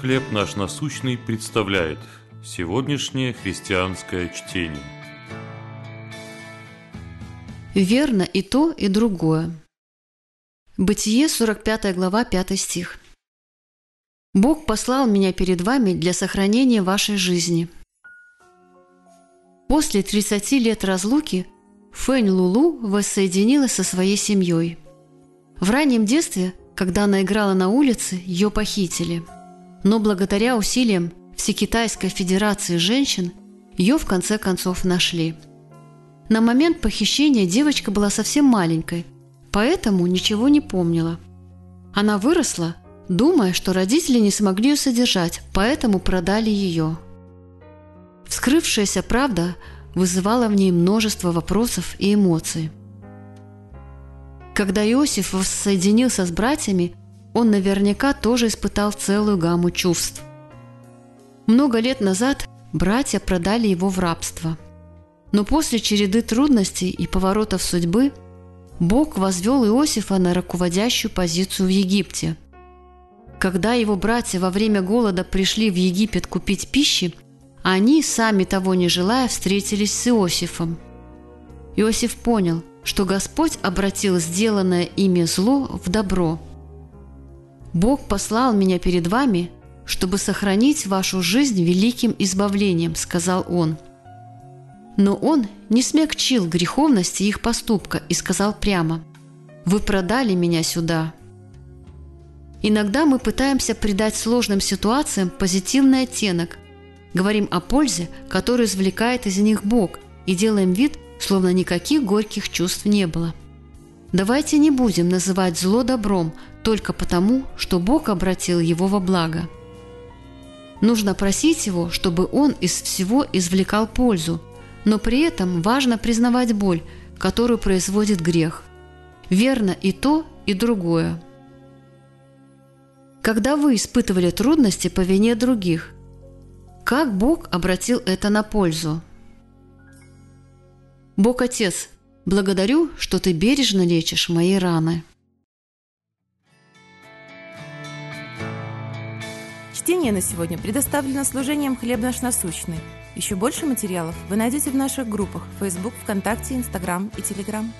«Хлеб наш насущный» представляет сегодняшнее христианское чтение. Верно и то, и другое. Бытие, 45 глава, 5 стих. «Бог послал меня перед вами для сохранения вашей жизни». После 30 лет разлуки Фэнь Лулу воссоединилась со своей семьей. В раннем детстве, когда она играла на улице, ее похитили – но благодаря усилиям Всекитайской Федерации женщин ее в конце концов нашли. На момент похищения девочка была совсем маленькой, поэтому ничего не помнила. Она выросла, думая, что родители не смогли ее содержать, поэтому продали ее. Вскрывшаяся правда вызывала в ней множество вопросов и эмоций. Когда Иосиф воссоединился с братьями, он наверняка тоже испытал целую гамму чувств. Много лет назад братья продали его в рабство. Но после череды трудностей и поворотов судьбы Бог возвел Иосифа на руководящую позицию в Египте. Когда его братья во время голода пришли в Египет купить пищи, они, сами того не желая, встретились с Иосифом. Иосиф понял, что Господь обратил сделанное ими зло в добро – Бог послал меня перед вами, чтобы сохранить вашу жизнь великим избавлением», – сказал он. Но он не смягчил греховности их поступка и сказал прямо, «Вы продали меня сюда». Иногда мы пытаемся придать сложным ситуациям позитивный оттенок, говорим о пользе, которую извлекает из них Бог, и делаем вид, словно никаких горьких чувств не было – Давайте не будем называть зло добром только потому, что Бог обратил его во благо. Нужно просить Его, чтобы Он из всего извлекал пользу, но при этом важно признавать боль, которую производит грех. Верно и то, и другое. Когда вы испытывали трудности по вине других, как Бог обратил это на пользу? Бог Отец Благодарю, что ты бережно лечишь мои раны. Чтение на сегодня предоставлено служением «Хлеб наш насущный». Еще больше материалов вы найдете в наших группах Facebook, ВКонтакте, Инстаграм и Телеграм.